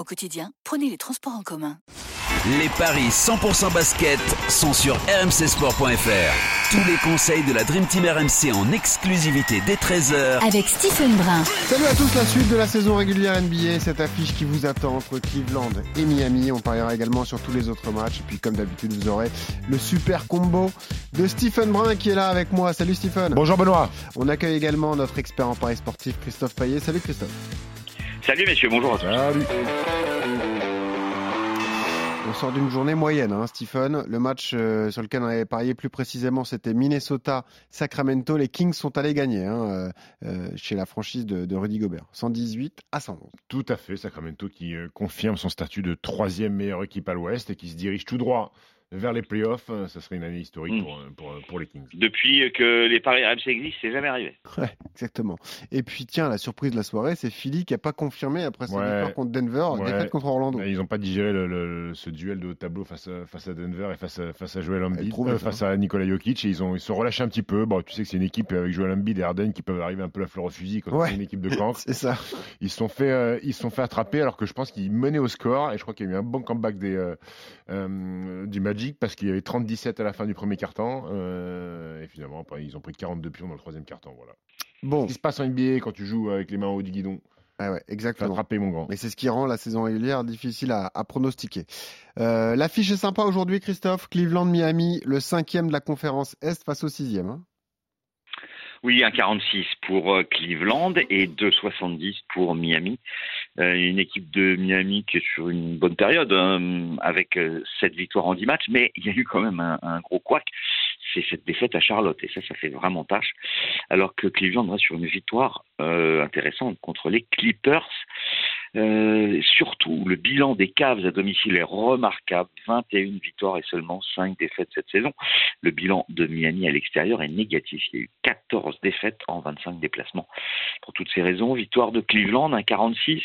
Au quotidien, prenez les transports en commun. Les paris 100% basket sont sur rmcsport.fr. Tous les conseils de la Dream Team RMC en exclusivité dès 13h avec Stephen Brun. Salut à tous, la suite de la saison régulière NBA, cette affiche qui vous attend entre Cleveland et Miami. On pariera également sur tous les autres matchs. Et puis comme d'habitude, vous aurez le super combo de Stephen Brun qui est là avec moi. Salut Stephen. Bonjour Benoît. On accueille également notre expert en paris sportif Christophe Payet. Salut Christophe. Salut messieurs, bonjour à tous. Salut. On sort d'une journée moyenne, hein, Stephen. Le match euh, sur lequel on avait parié plus précisément, c'était Minnesota-Sacramento. Les Kings sont allés gagner hein, euh, euh, chez la franchise de, de, Rudy Gobert. 118 à 111. Tout à fait. Sacramento qui confirme son statut de troisième meilleure équipe à l'Ouest et qui se dirige tout droit vers les playoffs. Euh, ça serait une année historique mm. pour, euh, pour, euh, pour, les Kings. Depuis que les paris RMC existent, c'est jamais arrivé. Ouais, exactement. Et puis, tiens, la surprise de la soirée, c'est Philly qui n'a pas confirmé après sa victoire contre Denver, ouais. défaite contre Orlando. Ils n'ont pas digéré le, le, ce duel de haut tableau face à, face à Denver et face à, face à Joel Embiid, euh, face à Nikola Jokic. Et ils, ont, ils se sont relâchés un petit peu. Bon, tu sais que c'est une équipe avec Joel Embiid et Harden qui peuvent arriver un peu la fleur au fusil quand c'est une équipe de camp. c'est ça. Ils se sont fait, euh, ils sont fait attraper alors que je pense qu'ils menaient au score. Et je crois qu'il y a eu un bon comeback des, euh, du Magic parce qu'il y avait 30 17 à la fin du premier quart-temps. Euh, et finalement, après, ils ont pris 42 pions dans le troisième quart-temps. Voilà. Bon. Ce qui se passe en NBA quand tu joues avec les mains au haut du guidon. Ah ouais, exactement. Attraper, mon grand. Mais c'est ce qui rend la saison régulière difficile à, à pronostiquer. Euh, L'affiche est sympa aujourd'hui, Christophe. Cleveland-Miami, le cinquième de la conférence Est face au sixième. Hein oui, 1,46 pour euh, Cleveland et 2,70 pour Miami. Euh, une équipe de Miami qui est sur une bonne période, hein, avec 7 euh, victoires en 10 matchs, mais il y a eu quand même un, gros couac. C'est cette défaite à Charlotte, et ça, ça fait vraiment tâche. Alors que Cleveland va sur une victoire euh, intéressante contre les Clippers. Euh, surtout, le bilan des Cavs à domicile est remarquable. 21 victoires et seulement 5 défaites cette saison. Le bilan de Miami à l'extérieur est négatif. Il y a eu 14 défaites en 25 déplacements. Pour toutes ces raisons, victoire de Cleveland, 1,46.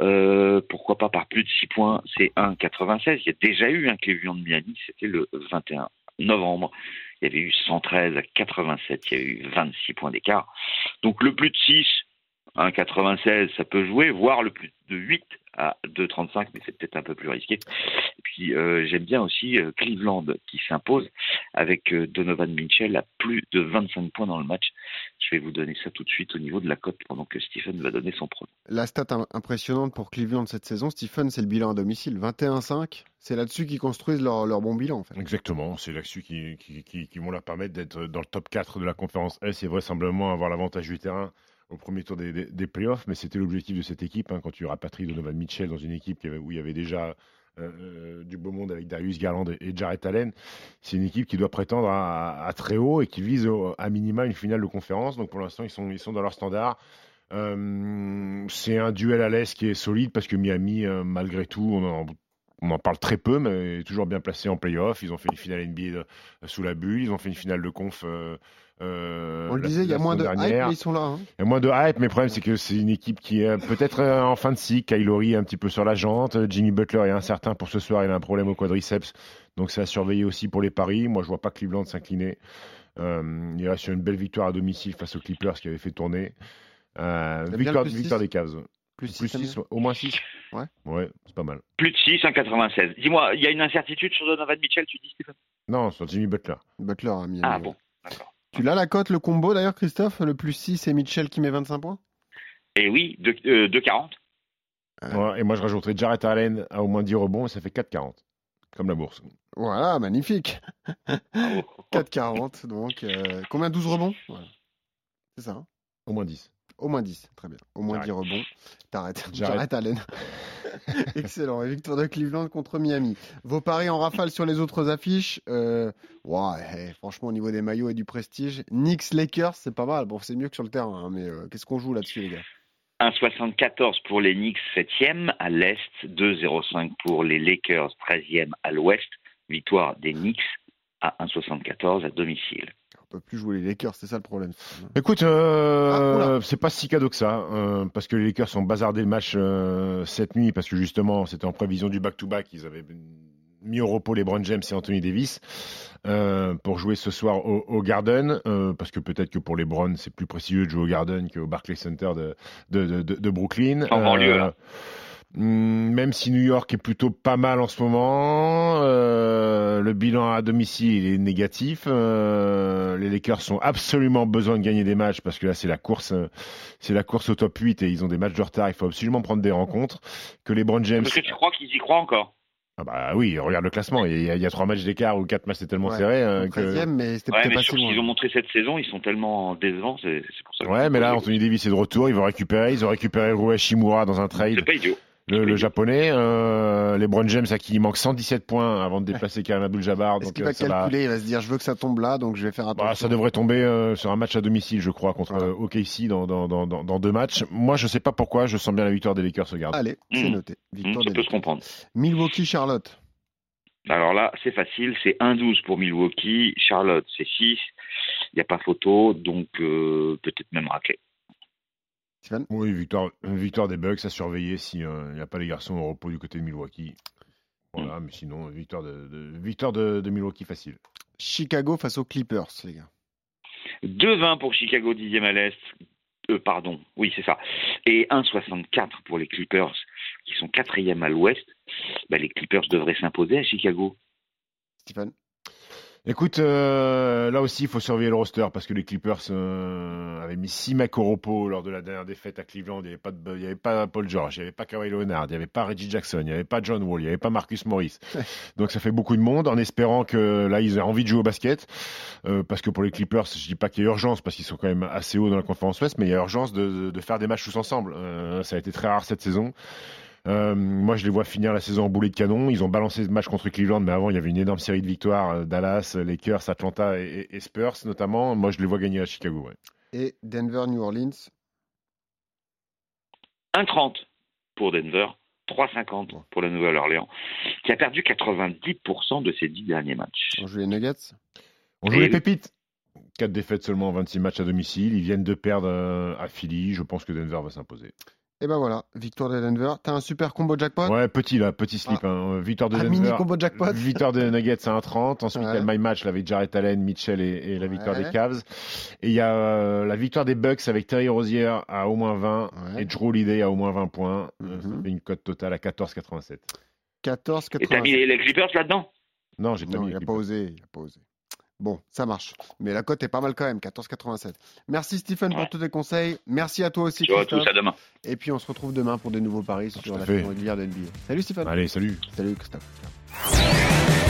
Euh, pourquoi pas par plus de 6 points C'est 1,96. Il y a déjà eu un Cleveland de Miami, c'était le 21 novembre. Il y avait eu 113 à 87, il y a eu 26 points d'écart. Donc le plus de 6, 1,96, ça peut jouer, voire le plus de 8 à 2,35, mais c'est peut-être un peu plus risqué. Et puis euh, j'aime bien aussi euh, Cleveland qui s'impose avec euh, Donovan Mitchell à plus de 25 points dans le match. Je vais vous donner ça tout de suite au niveau de la cote pendant que Stephen va donner son premier. La stat impressionnante pour Cleveland cette saison, Stephen, c'est le bilan à domicile. 21-5, c'est là-dessus qu'ils construisent leur, leur, bon bilan. En fait. Exactement, c'est là-dessus qui, qui, qui, qui, vont leur permettre d'être dans le top 4 de la conférence S et vraisemblablement avoir l'avantage du terrain au premier tour des, des, playoffs, mais c'était l'objectif de cette équipe. Hein, quand tu rapatries Donovan Mitchell dans une équipe où il y avait déjà euh, euh, du beau monde avec Darius Garland et, Jarrett Allen, c'est une équipe qui doit prétendre à, très haut et qui vise à minima une finale de conférence. Donc pour l'instant, ils sont, ils sont dans leur standard. Euh, c'est un duel à l'Est qui est solide parce que Miami, malgré tout, on en, on en, parle très peu, mais toujours bien placé en playoff. Ils ont fait une finale NBA de, sous la bulle, ils ont fait une finale de conf euh, euh, On le disait, il y a moins de hype, mais ils sont là. Hein. Il y a moins de hype, mais le problème, c'est que c'est une équipe qui est peut-être euh, en fin de cycle. Kylori est un petit peu sur la jante. Jimmy Butler est incertain pour ce soir. Il a un problème au quadriceps. Donc, c'est à surveiller aussi pour les paris. Moi, je vois pas Cleveland s'incliner. Euh, il reste sur une belle victoire à domicile face aux Clippers qui avait fait tourner. Euh, victoire, victoire des Cavs. Plus 6, plus 6 au moins 6 Ouais. Ouais, c'est pas mal. Plus de 6, 1,96. Dis-moi, il y a une incertitude sur Donovan Mitchell, tu dis, Stéphane? Non, sur Jimmy Butler. Butler a mis. Ah bon, d'accord. Tu l'as la cote, le combo d'ailleurs, Christophe? Le plus 6 et Mitchell qui met 25 points? Eh oui, 2,40. Euh, ouais, et moi, je rajouterais Jarrett Allen à au moins 10 rebonds et ça fait 4,40. Comme la bourse. Voilà, magnifique. 4,40. Donc, euh, combien 12 rebonds? Ouais. C'est ça hein? Au moins 10. Au moins 10, très bien. Au moins 10 rebonds. T'arrêtes. J'arrête, Allen. Excellent. Et victoire de Cleveland contre Miami. Vos paris en rafale sur les autres affiches. Euh, ouais, hey, franchement, au niveau des maillots et du prestige, Knicks Lakers, c'est pas mal. Bon, c'est mieux que sur le terrain, hein, mais euh, qu'est-ce qu'on joue là-dessus, les gars? 1,74 pour les Knicks 7e à l'Est, 2,05 pour les Lakers 13e à l'Ouest. Victoire des Knicks à 1,74 à domicile. On peut plus jouer les Lakers, c'est ça le problème. Écoute, euh, Ah, c'est pas si cadeau que ça, euh, parce que les Lakers ont bazardé le match euh, cette nuit, parce que justement, c'était en prévision du back-to-back. Ils avaient mis au repos les Brown James et Anthony Davis euh, pour jouer ce soir au, au Garden, euh, parce que peut-être que pour les Browns, c'est plus précieux de jouer au Garden qu'au Barclays Center de, de, de, de- de Brooklyn. En banlieue, là. Hum, Même si New York est plutôt pas mal en ce moment, euh, le bilan à domicile il est négatif. euh, les Lakers ont absolument besoin de gagner des matchs parce que là c'est la course, euh, c'est la course au top 8 et ils ont des matchs de retard. Il faut absolument prendre des rencontres. Que les Brown James, Parce que tu crois qu'ils y croient encore? Ah bah oui, regarde le classement. Il y a, il y a trois matchs d'écart ou quatre matchs c'est tellement Ouais, serré euh, que. 13e, mais c'était Ouais, pas si ce qu'ils ont loin. montré cette saison, ils sont tellement décevants, c'est pour ça. Ouais, mais là Anthony Davis est de retour. Ils vont récupérer. Ils ont récupéré Rui Shimura dans un trade. C'est pas idiot. Le, le japonais, euh, les Brown James à qui il manque 117 points avant de déplacer Karim Abdul-Jabbar. Est-ce qu'il euh, va ça, va- calculer Il va se dire, je veux que ça tombe là, donc je vais faire attention. bah, ça devrait tomber euh, sur un match à domicile, je crois, contre Voilà. OKC dans, dans, dans, dans, dans deux matchs. Moi, je sais pas pourquoi, je sens bien la victoire des Lakers, regarde. Allez, c'est Mmh. noté. Victoire ça des peut se comprendre. Milwaukee, Charlotte. Alors là, c'est facile, c'est 1-12 pour Milwaukee, Charlotte c'est 6, il n'y a pas photo, donc euh, peut-être même raclé. Stéphane Oui, victoire, victoire des Bucks à surveiller s'il n'y a pas les garçons au repos du côté de Milwaukee. Voilà, mais sinon, victoire de, de- victoire de, de Milwaukee facile. Chicago face aux Clippers, les gars. 2-20 pour Chicago, 10e à l'Est, euh, pardon, oui c'est ça, et 1-64 pour les Clippers, qui sont 4e à l'Ouest. Bah, les Clippers devraient s'imposer à Chicago. Stéphane Écoute, euh, là aussi, il faut surveiller le roster parce que les Clippers euh, avaient mis 6 mecs au repos lors de la dernière défaite à Cleveland. Il n'y avait, avait pas Paul George, il n'y avait pas Kawhi Leonard, il n'y avait pas Reggie Jackson, il n'y avait pas John Wall, il n'y avait pas Marcus Morris. Donc ça fait beaucoup de monde en espérant que là, ils aient envie de jouer au basket. Euh, parce que pour les Clippers, je dis pas qu'il y a urgence parce qu'ils sont quand même assez hauts dans la conférence Ouest, mais il y a urgence de, de- de faire des matchs tous ensemble. Euh, ça a été très rare cette saison. Euh, moi, je les vois finir la saison en boulet de canon. Ils ont balancé ce match contre Cleveland, mais avant, il y avait une énorme série de victoires. euh, Dallas, Lakers, Atlanta et, Spurs, notamment. Moi, je les vois gagner à Chicago. ouais. Et Denver, New Orleans? 1,30 pour Denver, 3,50 pour la Nouvelle-Orléans, qui a perdu 90% de ses 10 derniers matchs. On joue les Nuggets? On joue Et- les pépites. 4 défaites seulement en 26 matchs à domicile. Ils viennent de perdre euh, à Philly. Je pense que Denver va s'imposer. Et ben voilà, victoire de Denver. T'as un super combo jackpot Ouais, petit là, petit slip. hein. Victoire de Un Denver. mini combo jackpot Victoire des Nuggets à 1,30. Ensuite, il y a le My Match là, avec Jarrett Allen, Mitchell et, et la victoire Ouais. des Cavs. Et il y a euh, la victoire des Bucks avec Terry Rozier à au moins 20 Ouais. et Drew Holiday à au moins 20 points. Euh, ça Mhm. fait une cote totale à 14,87. 14, Et t'as mis 80. les, Clippers là-dedans? Non, j'ai pas Non, mis il n'a pas osé, il a pas osé. Bon, ça marche. Mais la cote est pas mal quand même, 14,87. Merci Stephen pour tous tes conseils. Merci à toi aussi Christophe. ça demain. Et puis on se retrouve demain pour des nouveaux paris sur à la saison régulière de NBA. Salut Stephen. Allez, salut. Salut Christophe.